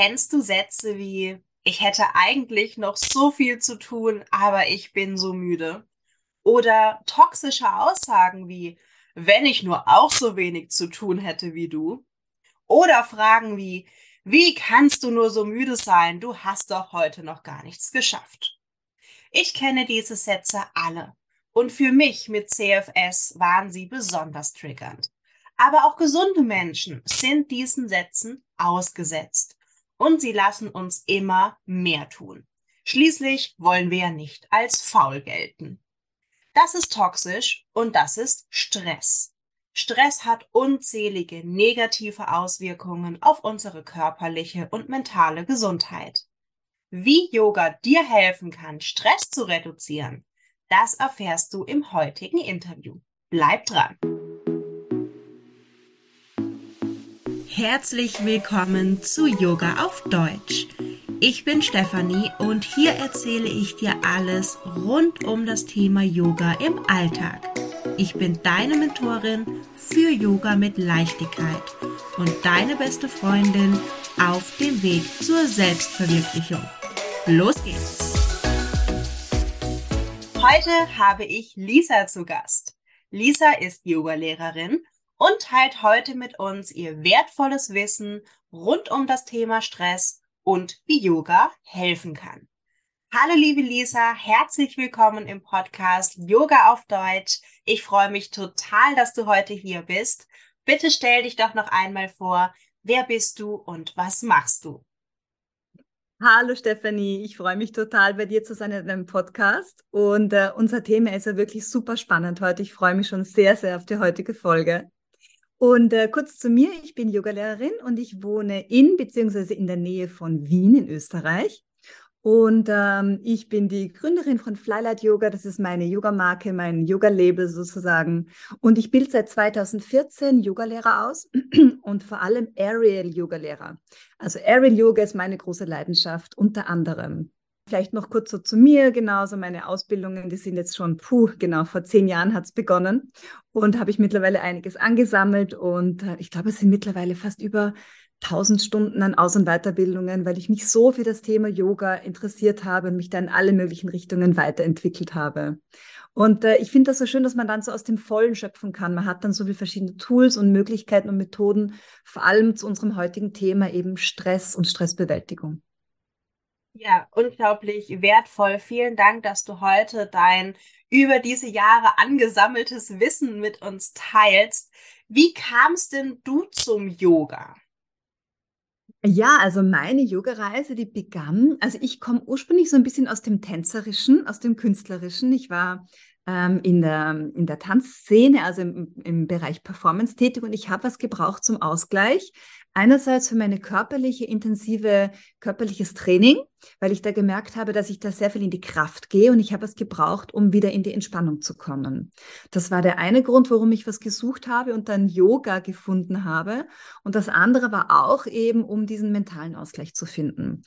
Kennst du Sätze wie, ich hätte eigentlich noch so viel zu tun, aber ich bin so müde? Oder toxische Aussagen wie, wenn ich nur auch so wenig zu tun hätte wie du? Oder Fragen wie, wie kannst du nur so müde sein? Du hast doch heute noch gar nichts geschafft. Ich kenne diese Sätze alle. Und für mich mit CFS waren sie besonders triggernd. Aber auch gesunde Menschen sind diesen Sätzen ausgesetzt. Und sie lassen uns immer mehr tun. Schließlich wollen wir ja nicht als faul gelten. Das ist toxisch und das ist Stress. Stress hat unzählige negative Auswirkungen auf unsere körperliche und mentale Gesundheit. Wie Yoga dir helfen kann, Stress zu reduzieren, das erfährst du im heutigen Interview. Bleib dran! Herzlich willkommen zu Yoga auf Deutsch. Ich bin Stefanie und hier erzähle ich dir alles rund um das Thema Yoga im Alltag. Ich bin deine Mentorin für Yoga mit Leichtigkeit und deine beste Freundin auf dem Weg zur Selbstverwirklichung. Los geht's! Heute habe ich Lisa zu Gast. Lisa ist Yogalehrerin und teilt heute mit uns ihr wertvolles Wissen rund um das Thema Stress und wie Yoga helfen kann. Hallo liebe Lisa, herzlich willkommen im Podcast Yoga auf Deutsch. Ich freue mich total, dass du heute hier bist. Bitte stell dich doch noch einmal vor, wer bist du und was machst du? Hallo Stephanie, ich freue mich total bei dir zu sein in deinem Podcast und äh, unser Thema ist ja wirklich super spannend heute. Ich freue mich schon sehr, sehr auf die heutige Folge. Und äh, kurz zu mir, ich bin Yogalehrerin und ich wohne in bzw. in der Nähe von Wien in Österreich. Und ähm, ich bin die Gründerin von Flylight Yoga. Das ist meine Yoga-Marke, mein Yoga-Label sozusagen. Und ich bilde seit 2014 Yogalehrer aus und vor allem Aerial Yogalehrer. Also Aerial Yoga ist meine große Leidenschaft unter anderem. Vielleicht noch kurz so zu mir, genauso meine Ausbildungen, die sind jetzt schon, puh, genau, vor zehn Jahren hat es begonnen und habe ich mittlerweile einiges angesammelt und äh, ich glaube, es sind mittlerweile fast über 1000 Stunden an Aus- und Weiterbildungen, weil ich mich so für das Thema Yoga interessiert habe und mich da in alle möglichen Richtungen weiterentwickelt habe. Und äh, ich finde das so schön, dass man dann so aus dem Vollen schöpfen kann. Man hat dann so viele verschiedene Tools und Möglichkeiten und Methoden, vor allem zu unserem heutigen Thema eben Stress und Stressbewältigung. Ja, unglaublich wertvoll. Vielen Dank, dass du heute dein über diese Jahre angesammeltes Wissen mit uns teilst. Wie kamst denn du zum Yoga? Ja, also meine Yoga-Reise, die begann, also ich komme ursprünglich so ein bisschen aus dem Tänzerischen, aus dem Künstlerischen. Ich war ähm, in, der, in der Tanzszene, also im, im Bereich Performance tätig und ich habe was gebraucht zum Ausgleich. Einerseits für meine körperliche, intensive körperliches Training, weil ich da gemerkt habe, dass ich da sehr viel in die Kraft gehe und ich habe es gebraucht, um wieder in die Entspannung zu kommen. Das war der eine Grund, warum ich was gesucht habe und dann Yoga gefunden habe. Und das andere war auch eben, um diesen mentalen Ausgleich zu finden.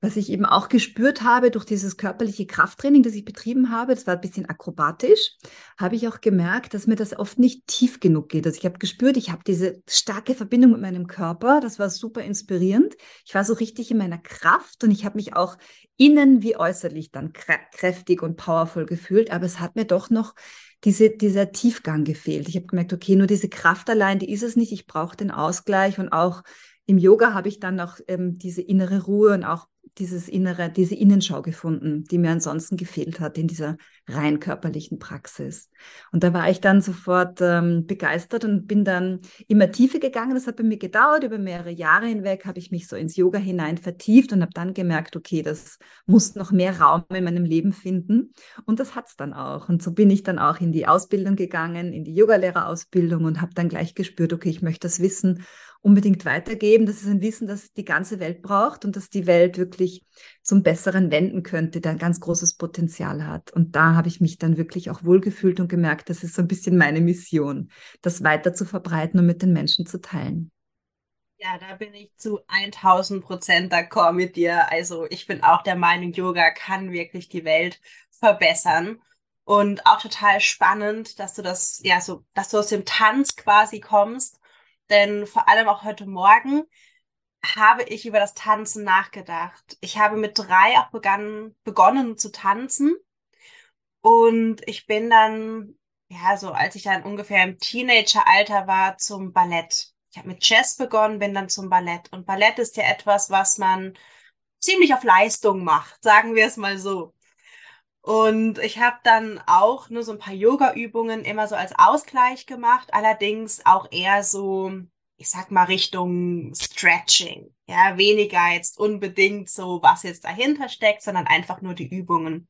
Was ich eben auch gespürt habe durch dieses körperliche Krafttraining, das ich betrieben habe, das war ein bisschen akrobatisch, habe ich auch gemerkt, dass mir das oft nicht tief genug geht. Also ich habe gespürt, ich habe diese starke Verbindung mit meinem Körper, das war super inspirierend. Ich war so richtig in meiner Kraft und ich habe mich auch innen wie äußerlich dann kräftig und powerful gefühlt, aber es hat mir doch noch diese, dieser Tiefgang gefehlt. Ich habe gemerkt, okay, nur diese Kraft allein, die ist es nicht. Ich brauche den Ausgleich und auch im Yoga habe ich dann noch ähm, diese innere Ruhe und auch dieses innere, diese Innenschau gefunden, die mir ansonsten gefehlt hat in dieser rein körperlichen Praxis. Und da war ich dann sofort ähm, begeistert und bin dann immer tiefer gegangen. Das hat bei mir gedauert. Über mehrere Jahre hinweg habe ich mich so ins Yoga hinein vertieft und habe dann gemerkt, okay, das muss noch mehr Raum in meinem Leben finden. Und das hat es dann auch. Und so bin ich dann auch in die Ausbildung gegangen, in die Yogalehrerausbildung und habe dann gleich gespürt, okay, ich möchte das Wissen unbedingt weitergeben. Das ist ein Wissen, das die ganze Welt braucht und das die Welt wirklich zum Besseren wenden könnte, der ein ganz großes Potenzial hat. Und da habe ich mich dann wirklich auch wohlgefühlt und gemerkt, das ist so ein bisschen meine Mission, das weiter zu verbreiten und mit den Menschen zu teilen. Ja, da bin ich zu 1000 Prozent d'accord mit dir. Also ich bin auch der Meinung, Yoga kann wirklich die Welt verbessern. Und auch total spannend, dass du das, ja, so, dass du aus dem Tanz quasi kommst denn vor allem auch heute Morgen habe ich über das Tanzen nachgedacht. Ich habe mit drei auch begonnen, begonnen zu tanzen. Und ich bin dann, ja, so als ich dann ungefähr im Teenageralter war, zum Ballett. Ich habe mit Jazz begonnen, bin dann zum Ballett. Und Ballett ist ja etwas, was man ziemlich auf Leistung macht, sagen wir es mal so. Und ich habe dann auch nur so ein paar Yoga-Übungen immer so als Ausgleich gemacht, allerdings auch eher so, ich sag mal, Richtung Stretching. Ja, weniger jetzt unbedingt so, was jetzt dahinter steckt, sondern einfach nur die Übungen.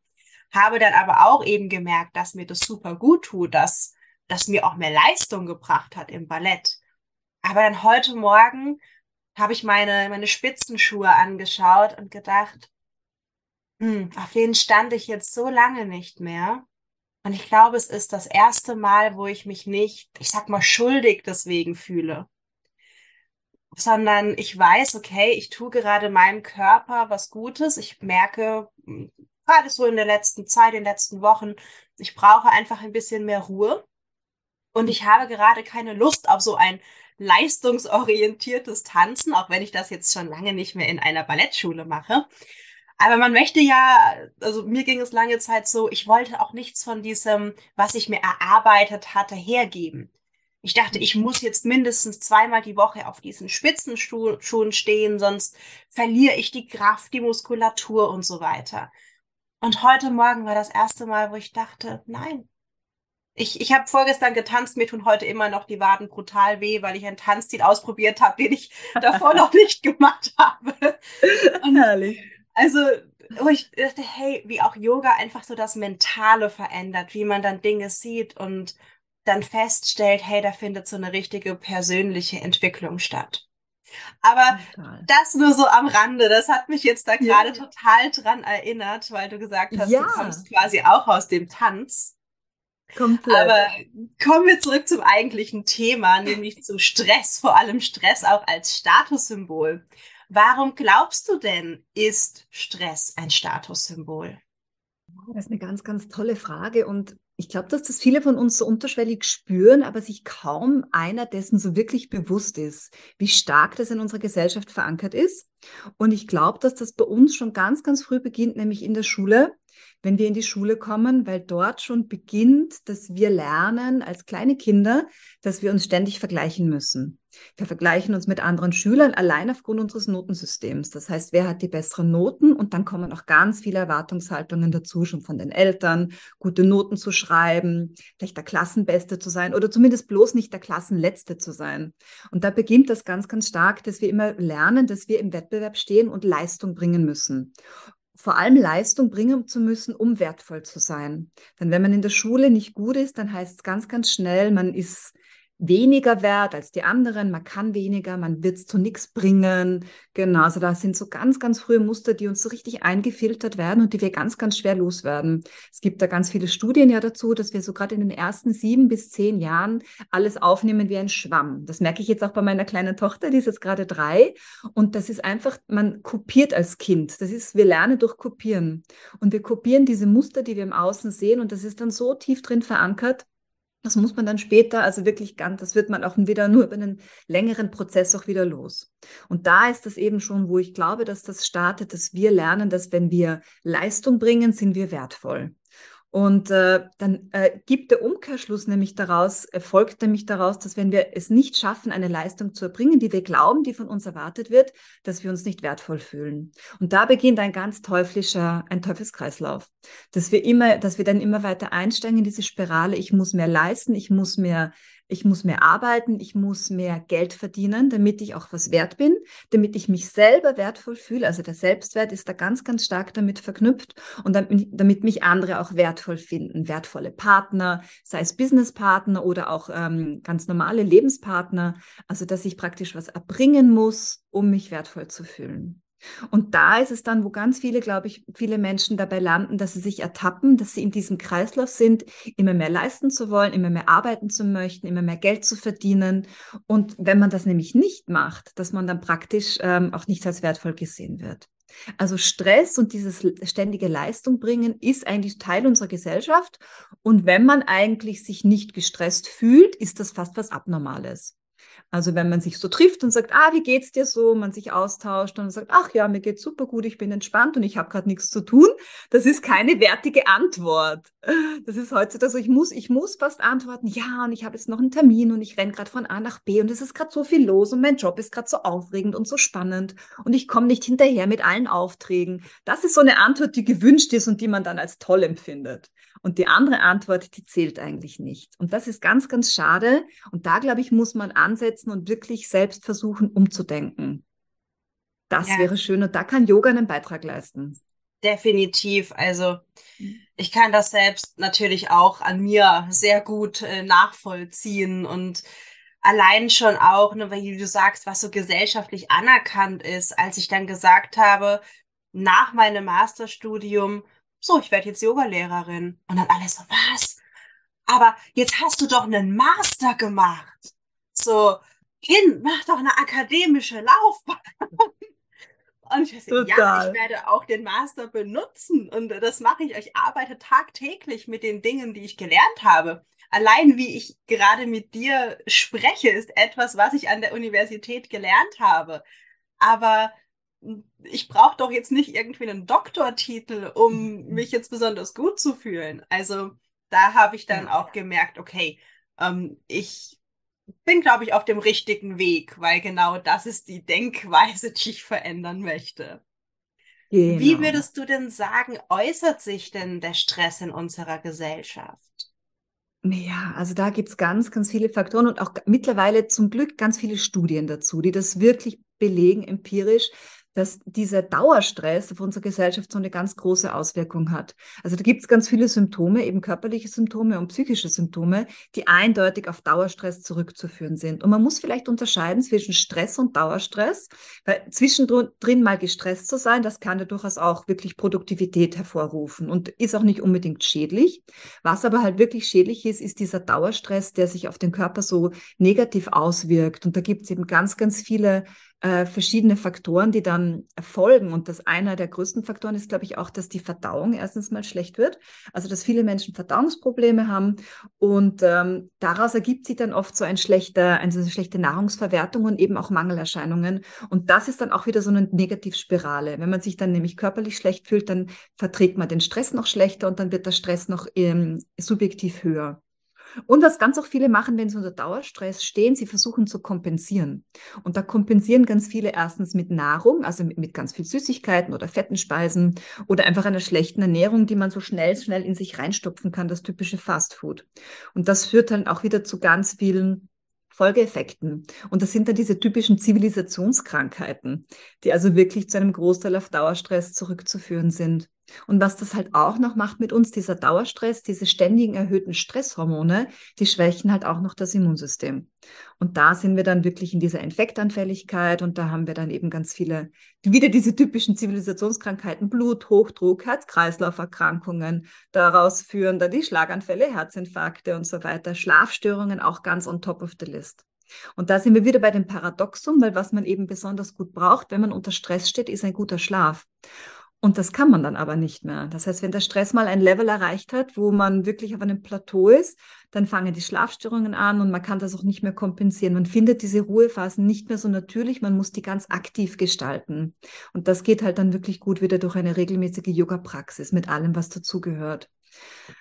Habe dann aber auch eben gemerkt, dass mir das super gut tut, dass das mir auch mehr Leistung gebracht hat im Ballett. Aber dann heute Morgen habe ich meine, meine Spitzenschuhe angeschaut und gedacht, hm, auf denen stand ich jetzt so lange nicht mehr. Und ich glaube, es ist das erste Mal, wo ich mich nicht, ich sag mal, schuldig deswegen fühle. Sondern ich weiß, okay, ich tue gerade meinem Körper was Gutes. Ich merke, hm, gerade so in der letzten Zeit, in den letzten Wochen, ich brauche einfach ein bisschen mehr Ruhe. Und ich habe gerade keine Lust auf so ein leistungsorientiertes Tanzen, auch wenn ich das jetzt schon lange nicht mehr in einer Ballettschule mache. Aber man möchte ja, also mir ging es lange Zeit so, ich wollte auch nichts von diesem, was ich mir erarbeitet hatte, hergeben. Ich dachte, ich muss jetzt mindestens zweimal die Woche auf diesen Spitzenschuhen stehen, sonst verliere ich die Kraft, die Muskulatur und so weiter. Und heute Morgen war das erste Mal, wo ich dachte, nein. Ich, ich habe vorgestern getanzt, mir tun heute immer noch die Waden brutal weh, weil ich einen Tanzstil ausprobiert habe, den ich davor noch nicht gemacht habe. Und Herrlich. Also, wo ich dachte, hey, wie auch Yoga einfach so das Mentale verändert, wie man dann Dinge sieht und dann feststellt, hey, da findet so eine richtige persönliche Entwicklung statt. Aber total. das nur so am Rande, das hat mich jetzt da gerade ja. total dran erinnert, weil du gesagt hast, ja. du kommst quasi auch aus dem Tanz. Komplett. Aber kommen wir zurück zum eigentlichen Thema, nämlich zu Stress, vor allem Stress auch als Statussymbol. Warum glaubst du denn, ist Stress ein Statussymbol? Das ist eine ganz, ganz tolle Frage und ich glaube, dass das viele von uns so unterschwellig spüren, aber sich kaum einer dessen so wirklich bewusst ist, wie stark das in unserer Gesellschaft verankert ist. Und ich glaube, dass das bei uns schon ganz, ganz früh beginnt, nämlich in der Schule wenn wir in die Schule kommen, weil dort schon beginnt, dass wir lernen als kleine Kinder, dass wir uns ständig vergleichen müssen. Wir vergleichen uns mit anderen Schülern allein aufgrund unseres Notensystems. Das heißt, wer hat die besseren Noten? Und dann kommen auch ganz viele Erwartungshaltungen dazu, schon von den Eltern, gute Noten zu schreiben, vielleicht der Klassenbeste zu sein oder zumindest bloß nicht der Klassenletzte zu sein. Und da beginnt das ganz, ganz stark, dass wir immer lernen, dass wir im Wettbewerb stehen und Leistung bringen müssen vor allem Leistung bringen zu müssen, um wertvoll zu sein. Denn wenn man in der Schule nicht gut ist, dann heißt es ganz, ganz schnell, man ist weniger wert als die anderen, man kann weniger, man wird es zu nichts bringen. Genau, also da sind so ganz, ganz frühe Muster, die uns so richtig eingefiltert werden und die wir ganz, ganz schwer loswerden. Es gibt da ganz viele Studien ja dazu, dass wir so gerade in den ersten sieben bis zehn Jahren alles aufnehmen wie ein Schwamm. Das merke ich jetzt auch bei meiner kleinen Tochter, die ist jetzt gerade drei. Und das ist einfach, man kopiert als Kind. Das ist, wir lernen durch Kopieren. Und wir kopieren diese Muster, die wir im Außen sehen und das ist dann so tief drin verankert, das muss man dann später, also wirklich ganz, das wird man auch wieder nur über einen längeren Prozess auch wieder los. Und da ist es eben schon, wo ich glaube, dass das startet, dass wir lernen, dass wenn wir Leistung bringen, sind wir wertvoll. Und äh, dann äh, gibt der Umkehrschluss nämlich daraus, erfolgt nämlich daraus, dass wenn wir es nicht schaffen, eine Leistung zu erbringen, die wir glauben, die von uns erwartet wird, dass wir uns nicht wertvoll fühlen. Und da beginnt ein ganz teuflischer, ein Teufelskreislauf, dass wir immer, dass wir dann immer weiter einsteigen in diese Spirale. Ich muss mehr leisten, ich muss mehr ich muss mehr arbeiten, ich muss mehr Geld verdienen, damit ich auch was wert bin, damit ich mich selber wertvoll fühle. Also der Selbstwert ist da ganz, ganz stark damit verknüpft und damit, damit mich andere auch wertvoll finden. Wertvolle Partner, sei es Businesspartner oder auch ähm, ganz normale Lebenspartner. Also dass ich praktisch was erbringen muss, um mich wertvoll zu fühlen. Und da ist es dann, wo ganz viele, glaube ich, viele Menschen dabei landen, dass sie sich ertappen, dass sie in diesem Kreislauf sind, immer mehr leisten zu wollen, immer mehr arbeiten zu möchten, immer mehr Geld zu verdienen. Und wenn man das nämlich nicht macht, dass man dann praktisch ähm, auch nicht als wertvoll gesehen wird. Also Stress und dieses ständige Leistung bringen ist eigentlich Teil unserer Gesellschaft. Und wenn man eigentlich sich nicht gestresst fühlt, ist das fast was Abnormales. Also wenn man sich so trifft und sagt, ah, wie geht's dir so, man sich austauscht und sagt, ach ja, mir geht's super gut, ich bin entspannt und ich habe gerade nichts zu tun, das ist keine wertige Antwort. Das ist heutzutage so, ich muss, ich muss fast antworten, ja, und ich habe jetzt noch einen Termin und ich renne gerade von A nach B und es ist gerade so viel los und mein Job ist gerade so aufregend und so spannend und ich komme nicht hinterher mit allen Aufträgen. Das ist so eine Antwort, die gewünscht ist und die man dann als toll empfindet. Und die andere Antwort, die zählt eigentlich nicht. Und das ist ganz, ganz schade. Und da, glaube ich, muss man ansetzen und wirklich selbst versuchen, umzudenken. Das ja. wäre schön. Und da kann Yoga einen Beitrag leisten. Definitiv. Also ich kann das selbst natürlich auch an mir sehr gut äh, nachvollziehen und allein schon auch, ne, weil du sagst, was so gesellschaftlich anerkannt ist, als ich dann gesagt habe, nach meinem Masterstudium, so, ich werde jetzt Yogalehrerin. Und dann alles so, was? Aber jetzt hast du doch einen Master gemacht. So, Kind, mach doch eine akademische Laufbahn. Und ich weiß, ja, ich werde auch den Master benutzen und das mache ich. Ich arbeite tagtäglich mit den Dingen, die ich gelernt habe. Allein wie ich gerade mit dir spreche, ist etwas, was ich an der Universität gelernt habe. Aber ich brauche doch jetzt nicht irgendwie einen Doktortitel, um mhm. mich jetzt besonders gut zu fühlen. Also da habe ich dann auch gemerkt, okay, ähm, ich bin, glaube ich, auf dem richtigen Weg, weil genau das ist die Denkweise, die ich verändern möchte. Genau. Wie würdest du denn sagen, äußert sich denn der Stress in unserer Gesellschaft? Ja, also da gibt es ganz, ganz viele Faktoren und auch mittlerweile zum Glück ganz viele Studien dazu, die das wirklich belegen empirisch, dass dieser Dauerstress auf unsere Gesellschaft so eine ganz große Auswirkung hat. Also da gibt es ganz viele Symptome, eben körperliche Symptome und psychische Symptome, die eindeutig auf Dauerstress zurückzuführen sind. Und man muss vielleicht unterscheiden zwischen Stress und Dauerstress, weil zwischendrin mal gestresst zu sein, das kann ja durchaus auch wirklich Produktivität hervorrufen und ist auch nicht unbedingt schädlich. Was aber halt wirklich schädlich ist, ist dieser Dauerstress, der sich auf den Körper so negativ auswirkt. Und da gibt es eben ganz, ganz viele äh, verschiedene Faktoren, die dann erfolgen. Und das einer der größten Faktoren ist, glaube ich, auch, dass die Verdauung erstens mal schlecht wird. Also, dass viele Menschen Verdauungsprobleme haben. Und ähm, daraus ergibt sich dann oft so ein schlechter, eine schlechte Nahrungsverwertung und eben auch Mangelerscheinungen. Und das ist dann auch wieder so eine Negativspirale. Wenn man sich dann nämlich körperlich schlecht fühlt, dann verträgt man den Stress noch schlechter und dann wird der Stress noch ähm, subjektiv höher. Und was ganz auch viele machen, wenn sie unter Dauerstress stehen, sie versuchen zu kompensieren. Und da kompensieren ganz viele erstens mit Nahrung, also mit, mit ganz viel Süßigkeiten oder fetten Speisen oder einfach einer schlechten Ernährung, die man so schnell, schnell in sich reinstopfen kann, das typische Fastfood. Und das führt dann auch wieder zu ganz vielen Folgeeffekten. Und das sind dann diese typischen Zivilisationskrankheiten, die also wirklich zu einem Großteil auf Dauerstress zurückzuführen sind. Und was das halt auch noch macht mit uns, dieser Dauerstress, diese ständigen erhöhten Stresshormone, die schwächen halt auch noch das Immunsystem. Und da sind wir dann wirklich in dieser Infektanfälligkeit und da haben wir dann eben ganz viele, wieder diese typischen Zivilisationskrankheiten, Blut, Hochdruck, Herz-Kreislauf-Erkrankungen. Daraus führen dann die Schlaganfälle, Herzinfarkte und so weiter. Schlafstörungen auch ganz on top of the list. Und da sind wir wieder bei dem Paradoxum, weil was man eben besonders gut braucht, wenn man unter Stress steht, ist ein guter Schlaf. Und das kann man dann aber nicht mehr. Das heißt, wenn der Stress mal ein Level erreicht hat, wo man wirklich auf einem Plateau ist, dann fangen die Schlafstörungen an und man kann das auch nicht mehr kompensieren. Man findet diese Ruhephasen nicht mehr so natürlich, man muss die ganz aktiv gestalten. Und das geht halt dann wirklich gut wieder durch eine regelmäßige Yoga-Praxis mit allem, was dazugehört.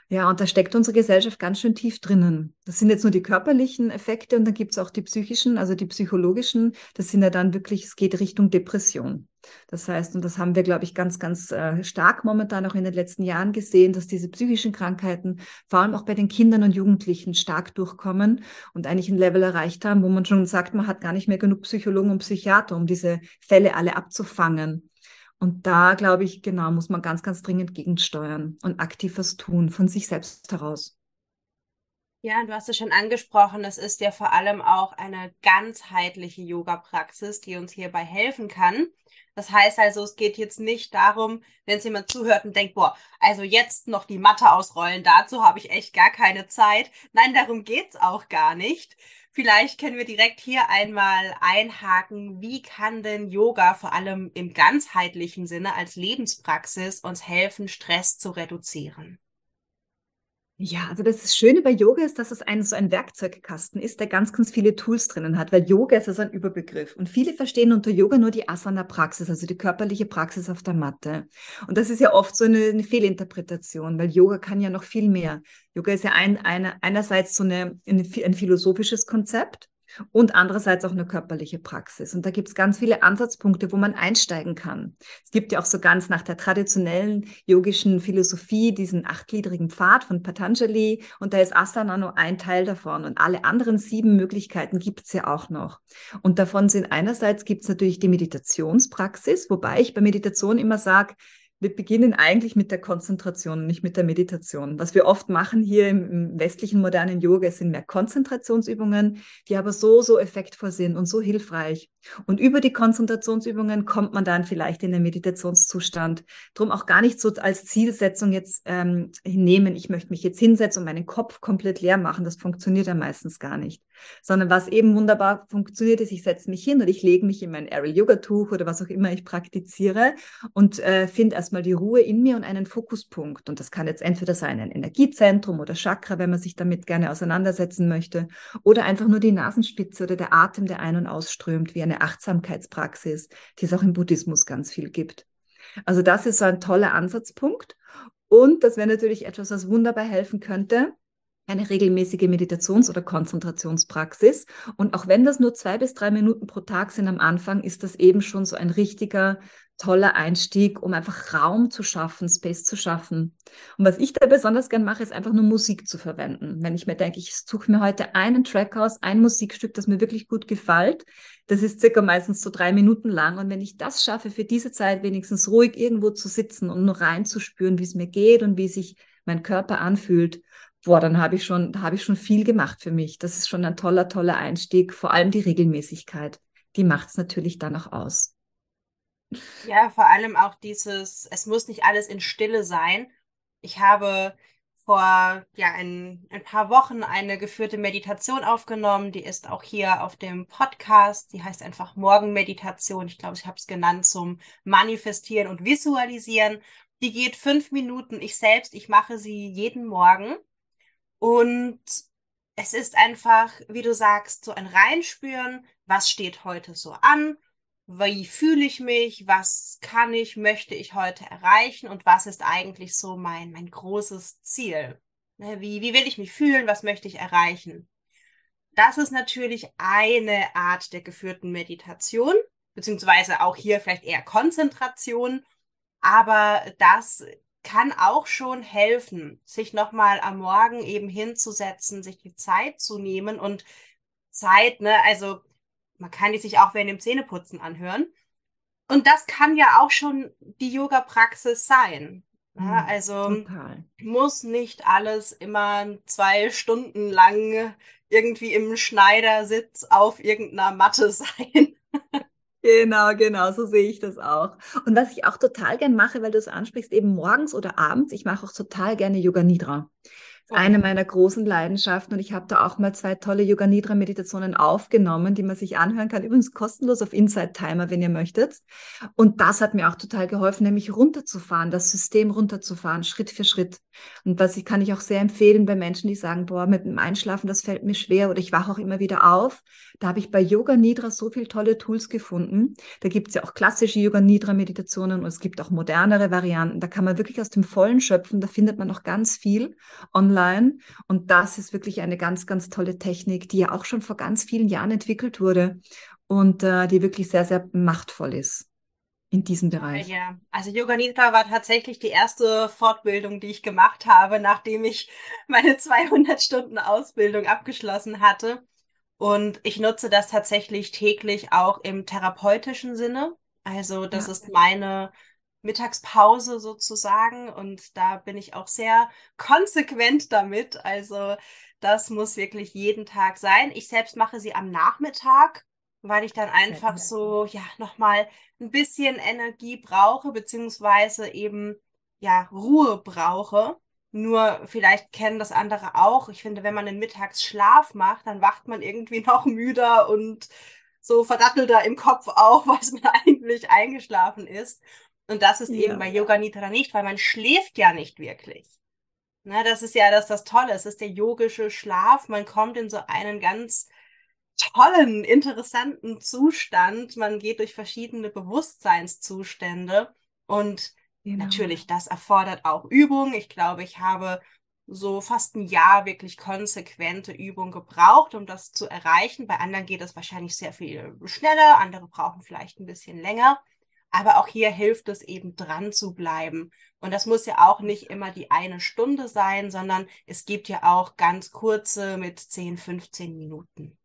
Ja, und da steckt unsere Gesellschaft ganz schön tief drinnen. Das sind jetzt nur die körperlichen Effekte und dann gibt es auch die psychischen, also die psychologischen. Das sind ja dann wirklich, es geht Richtung Depression. Das heißt, und das haben wir, glaube ich, ganz, ganz äh, stark momentan auch in den letzten Jahren gesehen, dass diese psychischen Krankheiten vor allem auch bei den Kindern und Jugendlichen stark durchkommen und eigentlich ein Level erreicht haben, wo man schon sagt, man hat gar nicht mehr genug Psychologen und Psychiater, um diese Fälle alle abzufangen. Und da, glaube ich, genau, muss man ganz, ganz dringend gegensteuern und aktiv was tun, von sich selbst heraus. Ja, du hast es schon angesprochen, es ist ja vor allem auch eine ganzheitliche Yoga-Praxis, die uns hierbei helfen kann. Das heißt also, es geht jetzt nicht darum, wenn es jemand zuhört und denkt, boah, also jetzt noch die Matte ausrollen, dazu habe ich echt gar keine Zeit. Nein, darum geht's auch gar nicht. Vielleicht können wir direkt hier einmal einhaken, wie kann denn Yoga vor allem im ganzheitlichen Sinne als Lebenspraxis uns helfen, Stress zu reduzieren? Ja, also das Schöne bei Yoga ist, dass es ein, so ein Werkzeugkasten ist, der ganz, ganz viele Tools drinnen hat, weil Yoga ist also ein Überbegriff. Und viele verstehen unter Yoga nur die Asana-Praxis, also die körperliche Praxis auf der Matte. Und das ist ja oft so eine, eine Fehlinterpretation, weil Yoga kann ja noch viel mehr. Yoga ist ja ein, eine, einerseits so eine, ein philosophisches Konzept, und andererseits auch eine körperliche Praxis. Und da gibt es ganz viele Ansatzpunkte, wo man einsteigen kann. Es gibt ja auch so ganz nach der traditionellen yogischen Philosophie diesen achtgliedrigen Pfad von Patanjali und da ist Asana nur ein Teil davon und alle anderen sieben Möglichkeiten gibt es ja auch noch. Und davon sind einerseits gibt es natürlich die Meditationspraxis, wobei ich bei Meditation immer sage, wir beginnen eigentlich mit der Konzentration, nicht mit der Meditation. Was wir oft machen hier im, westlichen modernen Yoga sind mehr Konzentrationsübungen, die aber so, so effektvoll sind und so hilfreich. Und über die Konzentrationsübungen kommt man dann vielleicht in den Meditationszustand. Drum auch gar nicht so als Zielsetzung jetzt ähm, nehmen, ich möchte mich jetzt hinsetzen und meinen Kopf komplett leer machen. Das funktioniert ja meistens gar nicht. Sondern was eben wunderbar funktioniert, ist, ich setze mich hin und ich lege mich in mein Aerial Yoga Tuch oder was auch immer ich praktiziere und äh, finde erstmal die Ruhe in mir und einen Fokuspunkt. Und das kann jetzt entweder sein ein Energiezentrum oder Chakra, wenn man sich damit gerne auseinandersetzen möchte, oder einfach nur die Nasenspitze oder der Atem, der ein- und ausströmt, wie eine eine Achtsamkeitspraxis, die es auch im Buddhismus ganz viel gibt. Also das ist so ein toller Ansatzpunkt. Und das wäre natürlich etwas, was wunderbar helfen könnte, eine regelmäßige Meditations- oder Konzentrationspraxis. Und auch wenn das nur zwei bis drei Minuten pro Tag sind am Anfang, ist das eben schon so ein richtiger toller Einstieg, um einfach Raum zu schaffen, Space zu schaffen. Und was ich da besonders gern mache, ist einfach nur Musik zu verwenden. Wenn ich mir denke, ich suche mir heute einen Track aus, ein Musikstück, das mir wirklich gut gefällt, das ist circa meistens so drei Minuten lang. Und wenn ich das schaffe, für diese Zeit wenigstens ruhig irgendwo zu sitzen und nur reinzuspüren, wie es mir geht und wie sich mein Körper anfühlt, boah, dann habe ich schon, habe ich schon viel gemacht für mich. Das ist schon ein toller, toller Einstieg. Vor allem die Regelmäßigkeit, die macht es natürlich dann auch aus. Ja, vor allem auch dieses, es muss nicht alles in Stille sein. Ich habe vor ja, ein, ein paar Wochen eine geführte Meditation aufgenommen. Die ist auch hier auf dem Podcast. Die heißt einfach Morgenmeditation. Ich glaube, ich habe es genannt zum Manifestieren und Visualisieren. Die geht fünf Minuten. Ich selbst, ich mache sie jeden Morgen. Und es ist einfach, wie du sagst, so ein Reinspüren, was steht heute so an, wie fühle ich mich, was kann ich, möchte ich heute erreichen? Und was ist eigentlich so mein, mein großes Ziel. Ne, wie, wie will ich mich fühlen, was möchte ich erreichen? Das ist natürlich eine Art der geführten Meditation, beziehungsweise auch hier vielleicht eher Konzentration, aber das kann auch schon helfen, sich nochmal am Morgen eben hinzusetzen, sich die Zeit zu nehmen und Zeit, ne, also man kann die sich auch während dem Zähneputzen anhören. Und das kann ja auch schon die Yoga-Praxis sein. Ja, mhm, also Total. muss nicht alles immer zwei Stunden lang irgendwie im Schneidersitz auf irgendeiner Matte sein. Genau, genau, so sehe ich das auch. Und was ich auch total gern mache, weil du es ansprichst, eben morgens oder abends, ich mache auch total gerne Yoga Nidra eine meiner großen Leidenschaften und ich habe da auch mal zwei tolle Yoga Nidra Meditationen aufgenommen, die man sich anhören kann. Übrigens kostenlos auf Inside Timer, wenn ihr möchtet. Und das hat mir auch total geholfen, nämlich runterzufahren, das System runterzufahren, Schritt für Schritt. Und was ich kann ich auch sehr empfehlen bei Menschen, die sagen, boah, mit dem Einschlafen, das fällt mir schwer oder ich wache auch immer wieder auf. Da habe ich bei Yoga Nidra so viele tolle Tools gefunden. Da gibt es ja auch klassische Yoga Nidra Meditationen und es gibt auch modernere Varianten. Da kann man wirklich aus dem Vollen schöpfen. Da findet man noch ganz viel online online. Und das ist wirklich eine ganz, ganz tolle Technik, die ja auch schon vor ganz vielen Jahren entwickelt wurde und äh, die wirklich sehr, sehr machtvoll ist in diesem Bereich. Ja, also Yoga Nidra war tatsächlich die erste Fortbildung, die ich gemacht habe, nachdem ich meine 200 Stunden Ausbildung abgeschlossen hatte. Und ich nutze das tatsächlich täglich auch im therapeutischen Sinne. Also das ja. ist meine Mittagspause sozusagen. Und da bin ich auch sehr konsequent damit. Also das muss wirklich jeden Tag sein. Ich selbst mache sie am Nachmittag, weil ich dann einfach so, ja, nochmal ein bisschen Energie brauche, beziehungsweise eben, ja, Ruhe brauche. Nur vielleicht kennen das andere auch. Ich finde, wenn man einen Mittagsschlaf macht, dann wacht man irgendwie noch müder und so verdattelter im Kopf auch, was man eigentlich eingeschlafen ist. Und das ist ja. eben bei Yoga Nidra nicht, weil man schläft ja nicht wirklich. Na, das ist ja das, das Tolle. Es ist der yogische Schlaf. Man kommt in so einen ganz tollen, interessanten Zustand. Man geht durch verschiedene Bewusstseinszustände und genau. natürlich, das erfordert auch Übung. Ich glaube, ich habe so fast ein Jahr wirklich konsequente Übung gebraucht, um das zu erreichen. Bei anderen geht es wahrscheinlich sehr viel schneller, andere brauchen vielleicht ein bisschen länger. Aber auch hier hilft es eben dran zu bleiben. Und das muss ja auch nicht immer die eine Stunde sein, sondern es gibt ja auch ganz kurze mit 10, 15 Minuten.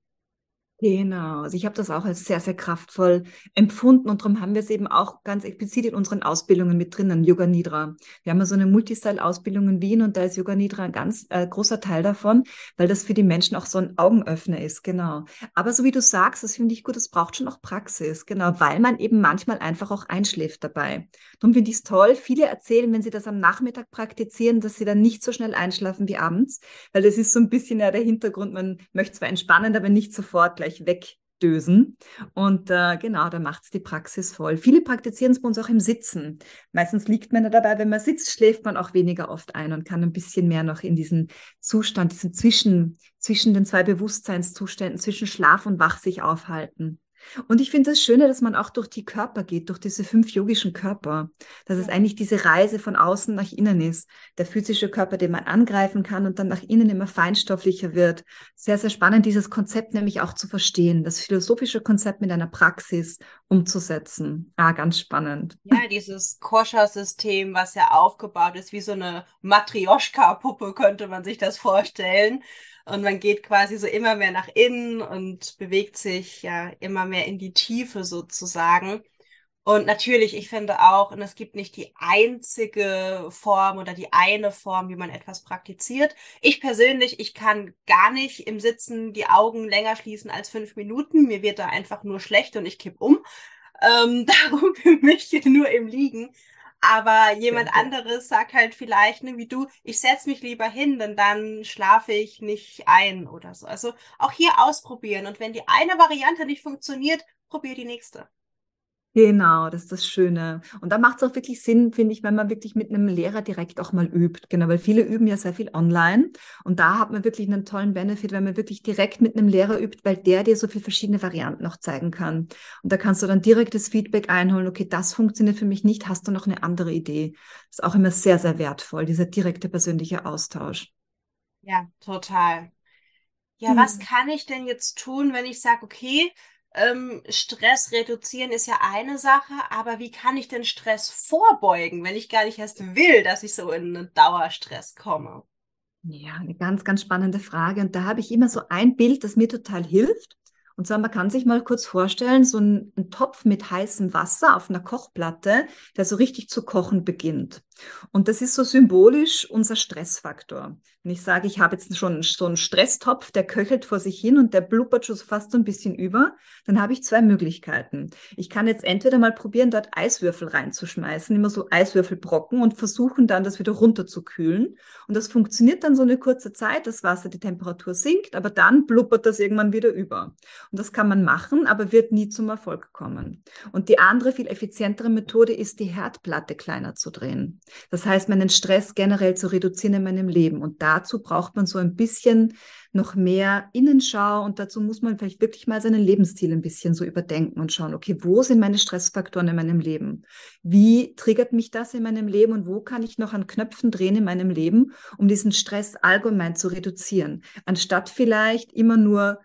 Genau, also ich habe das auch als sehr, sehr kraftvoll empfunden und darum haben wir es eben auch ganz explizit in unseren Ausbildungen mit drinnen, Yoga Nidra. Wir haben ja so eine Multistyle-Ausbildung in Wien und da ist Yoga Nidra ein ganz äh, großer Teil davon, weil das für die Menschen auch so ein Augenöffner ist, genau. Aber so wie du sagst, das finde ich gut, das braucht schon auch Praxis, genau, weil man eben manchmal einfach auch einschläft dabei. Darum finde ich es toll, viele erzählen, wenn sie das am Nachmittag praktizieren, dass sie dann nicht so schnell einschlafen wie abends, weil das ist so ein bisschen ja der Hintergrund, man möchte zwar entspannen, aber nicht sofort gleich gleich wegdösen. Und äh, genau, da macht es die Praxis voll. Viele praktizieren es bei uns auch im Sitzen. Meistens liegt man da dabei, wenn man sitzt, schläft man auch weniger oft ein und kann ein bisschen mehr noch in diesen Zustand, diesen zwischen, zwischen den zwei Bewusstseinszuständen, zwischen Schlaf und Wach sich aufhalten. Und ich finde das Schöne, dass man auch durch die Körper geht, durch diese fünf yogischen Körper. Dass es eigentlich diese Reise von außen nach innen ist. Der physische Körper, den man angreifen kann und dann nach innen immer feinstofflicher wird. Sehr, sehr spannend, dieses Konzept nämlich auch zu verstehen, das philosophische Konzept mit einer Praxis umzusetzen. Ah, ganz spannend. Ja, dieses Koscher-System, was ja aufgebaut ist, wie so eine Matrioschka-Puppe, könnte man sich das vorstellen. Und man geht quasi so immer mehr nach innen und bewegt sich ja immer mehr in die Tiefe sozusagen. Und natürlich, ich finde auch, und es gibt nicht die einzige Form oder die eine Form, wie man etwas praktiziert. Ich persönlich, ich kann gar nicht im Sitzen die Augen länger schließen als fünf Minuten. Mir wird da einfach nur schlecht und ich kipp um. Ähm, darum für mich nur im Liegen. Aber jemand ja, anderes sagt halt vielleicht, ne, wie du, ich setze mich lieber hin, denn dann schlafe ich nicht ein oder so. Also auch hier ausprobieren. Und wenn die eine Variante nicht funktioniert, probier die nächste. Genau, das ist das Schöne. Und da macht es auch wirklich Sinn, finde ich, wenn man wirklich mit einem Lehrer direkt auch mal übt. Genau, weil viele üben ja sehr viel online. Und da hat man wirklich einen tollen Benefit, wenn man wirklich direkt mit einem Lehrer übt, weil der dir so viele verschiedene Varianten noch zeigen kann. Und da kannst du dann direkt das Feedback einholen, okay, das funktioniert für mich nicht, hast du noch eine andere Idee? Das ist auch immer sehr, sehr wertvoll, dieser direkte persönliche Austausch. Ja, total. Ja, hm. was kann ich denn jetzt tun, wenn ich sage, okay, ähm, Stress reduzieren ist ja eine Sache, aber wie kann ich denn Stress vorbeugen, wenn ich gar nicht erst will, dass ich so in einen Dauerstress komme? Ja, eine ganz, ganz spannende Frage. Und da habe ich immer so ein Bild, das mir total hilft. Und zwar, man kann sich mal kurz vorstellen, so ein, ein, Topf mit heißem Wasser auf einer Kochplatte, der so richtig zu kochen beginnt. Und das ist so symbolisch unser Stressfaktor. Wenn ich sage, ich habe jetzt schon so einen Stresstopf, der köchelt vor sich hin und der blubbert schon fast so ein bisschen über, dann habe ich zwei Möglichkeiten. Ich kann jetzt entweder mal probieren, dort Eiswürfel reinzuschmeißen, immer so Eiswürfelbrocken und versuchen dann, das wieder runterzukühlen. Und das funktioniert dann so eine kurze Zeit, das Wasser, die Temperatur sinkt, aber dann blubbert das irgendwann wieder über. Und das kann man machen, aber wird nie zum Erfolg kommen. Und die andere, viel effizientere Methode ist, die Herdplatte kleiner zu drehen. Das heißt, meinen Stress generell zu reduzieren in meinem Leben. Und dazu braucht man so ein bisschen noch mehr Innenschau und dazu muss man vielleicht wirklich mal seinen Lebensstil ein bisschen so überdenken und schauen, okay, wo sind meine Stressfaktoren in meinem Leben? Wie triggert mich das in meinem Leben und wo kann ich noch an Knöpfen drehen in meinem Leben, um diesen Stress allgemein zu reduzieren? Anstatt vielleicht immer nur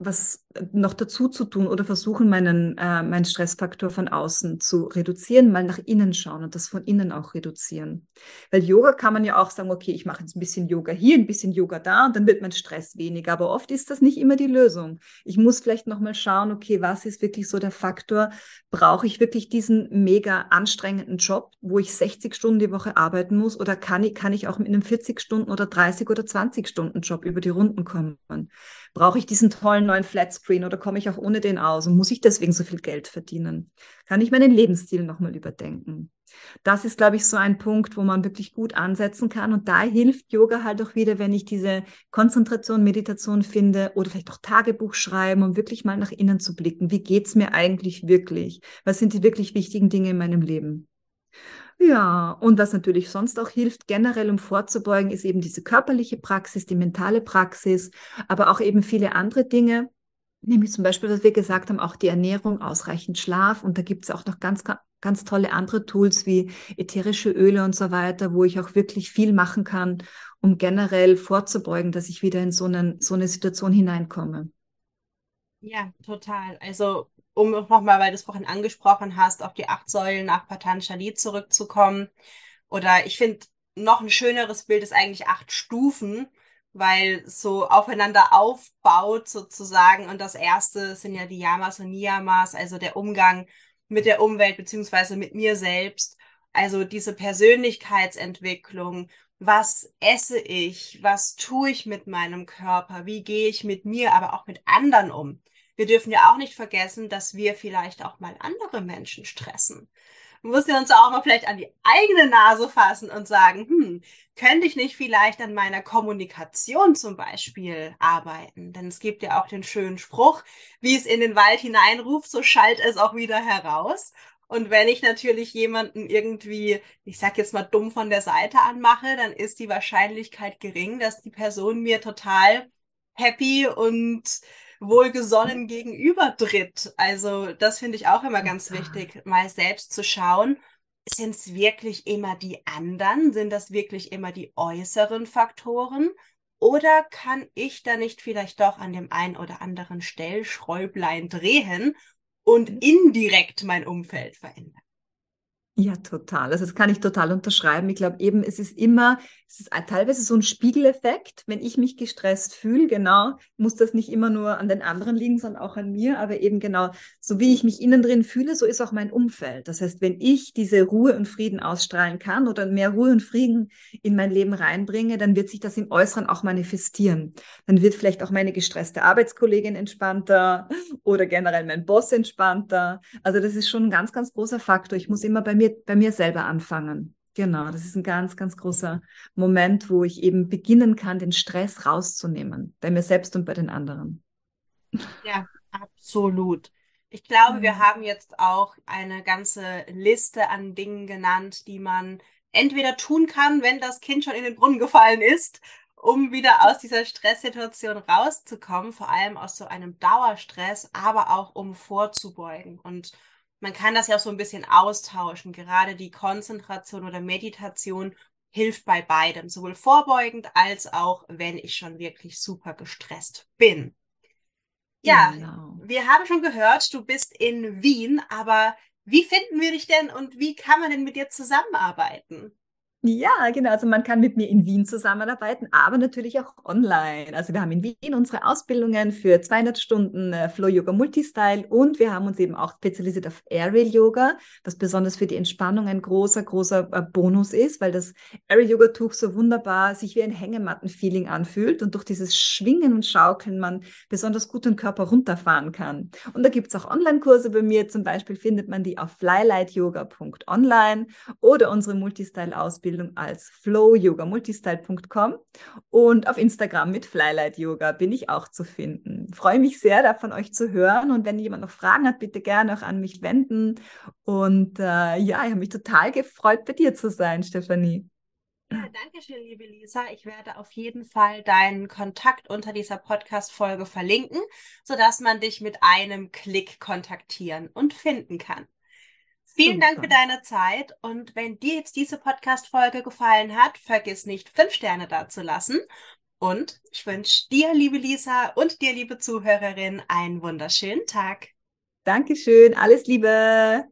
was noch dazu zu tun oder versuchen, meinen, äh, meinen Stressfaktor von außen zu reduzieren, mal nach innen schauen und das von innen auch reduzieren. Weil Yoga kann man ja auch sagen, okay, ich mache jetzt ein bisschen Yoga hier, ein bisschen Yoga da und dann wird mein Stress weniger. Aber oft ist das nicht immer die Lösung. Ich muss vielleicht nochmal schauen, okay, was ist wirklich so der Faktor? Brauche ich wirklich diesen mega anstrengenden Job, wo ich 60 Stunden die Woche arbeiten muss oder kann ich, kann ich auch mit einem 40 Stunden oder 30 oder 20 Stunden Job über die Runden kommen? Brauche ich diesen tollen neuen Flatscreen oder komme ich auch ohne den aus und muss ich deswegen so viel Geld verdienen? Kann ich meinen Lebensstil nochmal überdenken? Das ist, glaube ich, so ein Punkt, wo man wirklich gut ansetzen kann. Und da hilft Yoga halt auch wieder, wenn ich diese Konzentration, Meditation finde oder vielleicht auch Tagebuch schreiben, um wirklich mal nach innen zu blicken. Wie geht es mir eigentlich wirklich? Was sind die wirklich wichtigen Dinge in meinem Leben? Ja, und was natürlich sonst auch hilft, generell um vorzubeugen, ist eben diese körperliche Praxis, die mentale Praxis, aber auch eben viele andere Dinge. Nämlich zum Beispiel, was wir gesagt haben, auch die Ernährung, ausreichend Schlaf. Und da gibt es auch noch ganz, ganz tolle andere Tools wie ätherische Öle und so weiter, wo ich auch wirklich viel machen kann, um generell vorzubeugen, dass ich wieder in so, einen, so eine Situation hineinkomme. Ja, total. Also um nochmal, weil du es vorhin angesprochen hast, auf die acht Säulen nach Patanjali zurückzukommen. Oder ich finde, noch ein schöneres Bild ist eigentlich acht Stufen, weil so aufeinander aufbaut sozusagen. Und das erste sind ja die Yamas und Niyamas, also der Umgang mit der Umwelt beziehungsweise mit mir selbst. Also diese Persönlichkeitsentwicklung. Was esse ich? Was tue ich mit meinem Körper? Wie gehe ich mit mir, aber auch mit anderen um? wir dürfen ja auch nicht vergessen, dass wir vielleicht auch mal andere Menschen stressen. Wir müssen uns auch mal vielleicht an die eigene Nase fassen und sagen, hm, könnte ich nicht vielleicht an meiner Kommunikation zum Beispiel arbeiten? Denn es gibt ja auch den schönen Spruch, wie es in den Wald hineinruft, so schallt es auch wieder heraus. Und wenn ich natürlich jemanden irgendwie, ich sag jetzt mal dumm von der Seite anmache, dann ist die Wahrscheinlichkeit gering, dass die Person mir total happy und wohlgesonnen gegenübertritt. Also das finde ich auch immer ganz wichtig, mal selbst zu schauen, sind es wirklich immer die anderen? Sind das wirklich immer die äußeren Faktoren? Oder kann ich da nicht vielleicht doch an dem einen oder anderen Stellschräublein drehen und mhm. indirekt mein Umfeld verändern? Ja, total. Also das kann ich total unterschreiben. Ich glaube eben, es ist immer, es ist teilweise so ein Spiegeleffekt. Wenn ich mich gestresst fühle, genau, muss das nicht immer nur an den anderen liegen, sondern auch an mir. Aber eben genau, so wie ich mich innen drin fühle, so ist auch mein Umfeld. Das heißt, wenn ich diese Ruhe und Frieden ausstrahlen kann oder mehr Ruhe und Frieden in mein Leben reinbringe, dann wird sich das im Äußeren auch manifestieren. Dann wird vielleicht auch meine gestresste Arbeitskollegin entspannter oder generell mein Boss entspannter. Also das ist schon ein ganz, ganz großer Faktor. Ich muss immer bei mir bei mir selber anfangen. Genau, das ist ein ganz, ganz großer Moment, wo ich eben beginnen kann, den Stress rauszunehmen, bei mir selbst und bei den anderen. Ja, absolut. Ich glaube, ja. wir haben jetzt auch eine ganze Liste an Dingen genannt, die man entweder tun kann, wenn das Kind schon in den Brunnen gefallen ist, um wieder aus dieser Stresssituation rauszukommen, vor allem aus so einem Dauerstress, aber auch um vorzubeugen. Und man kann das ja auch so ein bisschen austauschen. Gerade die Konzentration oder Meditation hilft bei beidem, sowohl vorbeugend als auch, wenn ich schon wirklich super gestresst bin. Ja, genau. wir haben schon gehört, du bist in Wien, aber wie finden wir dich denn und wie kann man denn mit dir zusammenarbeiten? Ja, genau. Also man kann mit mir in Wien zusammenarbeiten, aber natürlich auch online. Also wir haben in Wien unsere Ausbildungen für 200 Stunden äh, Flow Yoga Multistyle und wir haben uns eben auch spezialisiert auf Aerial Yoga, was besonders für die Entspannung ein großer, großer äh, Bonus ist, weil das Aerial Yoga Tuch so wunderbar sich wie ein Hängematten-Feeling anfühlt und durch dieses Schwingen und Schaukeln man besonders gut den Körper runterfahren kann. Und da gibt es auch Online-Kurse bei mir. Zum Beispiel findet man die auf flylightyoga.online oder unsere Multistyle-Ausbildung Ausbildung als flowyogamultistyle.com und auf Instagram mit Flylight Yoga bin ich auch zu finden. Freue mich sehr, da von euch zu hören und wenn jemand noch Fragen hat, bitte gerne auch an mich wenden. Und äh, ja, ich habe mich total gefreut, bei dir zu sein, Stefanie. Ja, danke schön, liebe Lisa. Ich werde auf jeden Fall deinen Kontakt unter dieser Podcast-Folge verlinken, sodass man dich mit einem Klick kontaktieren und finden kann. Vielen Dank für deine Zeit und wenn dir jetzt diese Podcast-Folge gefallen hat, vergiss nicht, fünf Sterne dazulassen. Und ich wünsche dir, liebe Lisa, und dir, liebe Zuhörerin, einen wunderschönen Tag. Dankeschön, alles Liebe.